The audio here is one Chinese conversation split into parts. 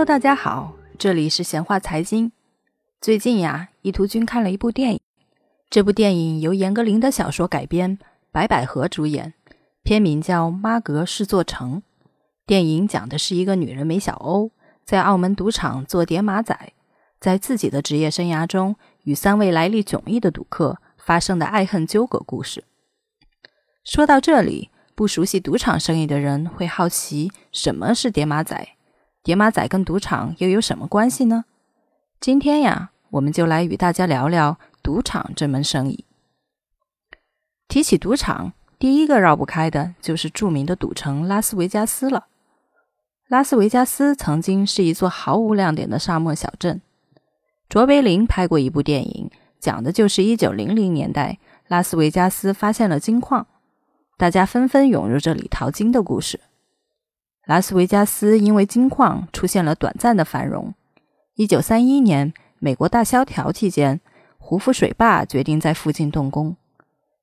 Hello，大家好，这里是闲话财经。最近呀，一图君看了一部电影，这部电影由严歌苓的小说改编，白百合主演，片名叫《妈阁是座城》。电影讲的是一个女人梅小欧在澳门赌场做叠马仔，在自己的职业生涯中与三位来历迥异的赌客发生的爱恨纠葛故事。说到这里，不熟悉赌场生意的人会好奇，什么是叠马仔？叠马仔跟赌场又有什么关系呢？今天呀，我们就来与大家聊聊赌场这门生意。提起赌场，第一个绕不开的就是著名的赌城拉斯维加斯了。拉斯维加斯曾经是一座毫无亮点的沙漠小镇。卓别林拍过一部电影，讲的就是1900年代拉斯维加斯发现了金矿。大家纷纷涌入这里淘金的故事。拉斯维加斯因为金矿出现了短暂的繁荣。一九三一年，美国大萧条期间，胡夫水坝决定在附近动工。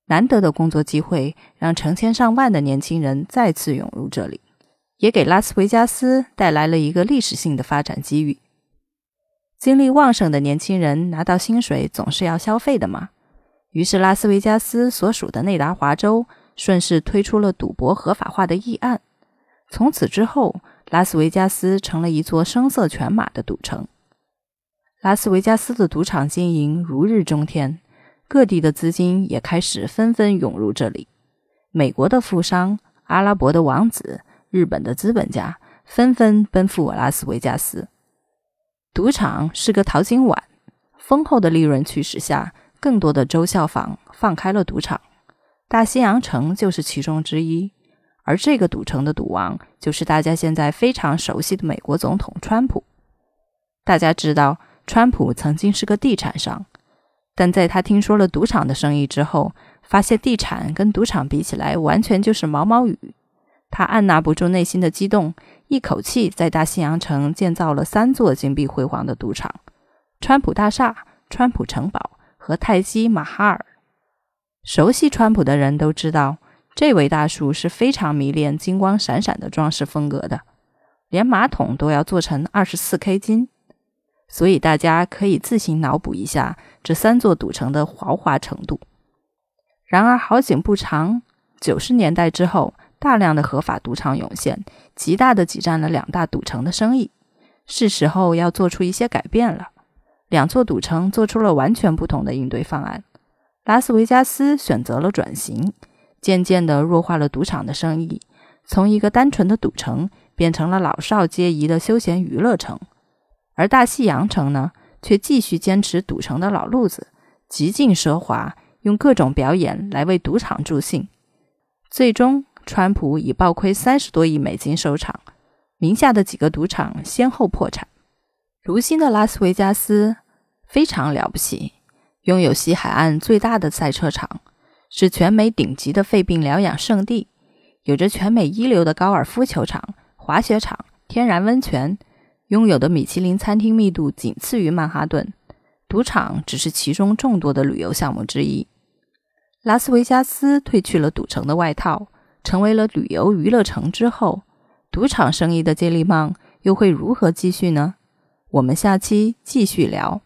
难得的工作机会让成千上万的年轻人再次涌入这里，也给拉斯维加斯带来了一个历史性的发展机遇。精力旺盛的年轻人拿到薪水总是要消费的嘛，于是拉斯维加斯所属的内达华州。顺势推出了赌博合法化的议案，从此之后，拉斯维加斯成了一座声色犬马的赌城。拉斯维加斯的赌场经营如日中天，各地的资金也开始纷纷涌入这里。美国的富商、阿拉伯的王子、日本的资本家纷纷奔赴拉斯维加斯。赌场是个淘金碗，丰厚的利润驱使下，更多的州效仿放开了赌场。大西洋城就是其中之一，而这个赌城的赌王就是大家现在非常熟悉的美国总统川普。大家知道，川普曾经是个地产商，但在他听说了赌场的生意之后，发现地产跟赌场比起来完全就是毛毛雨。他按捺不住内心的激动，一口气在大西洋城建造了三座金碧辉煌的赌场：川普大厦、川普城堡和泰姬玛哈尔。熟悉川普的人都知道，这位大叔是非常迷恋金光闪闪的装饰风格的，连马桶都要做成二十四 K 金。所以大家可以自行脑补一下这三座赌城的豪华程度。然而好景不长，九十年代之后，大量的合法赌场涌现，极大的挤占了两大赌城的生意。是时候要做出一些改变了。两座赌城做出了完全不同的应对方案。拉斯维加斯选择了转型，渐渐地弱化了赌场的生意，从一个单纯的赌城变成了老少皆宜的休闲娱乐城。而大西洋城呢，却继续坚持赌城的老路子，极尽奢华，用各种表演来为赌场助兴。最终，川普以暴亏三十多亿美金收场，名下的几个赌场先后破产。如今的拉斯维加斯非常了不起。拥有西海岸最大的赛车场，是全美顶级的肺病疗养圣地，有着全美一流的高尔夫球场、滑雪场、天然温泉，拥有的米其林餐厅密度仅次于曼哈顿。赌场只是其中众多的旅游项目之一。拉斯维加斯褪去了赌城的外套，成为了旅游娱乐城之后，赌场生意的接力棒又会如何继续呢？我们下期继续聊。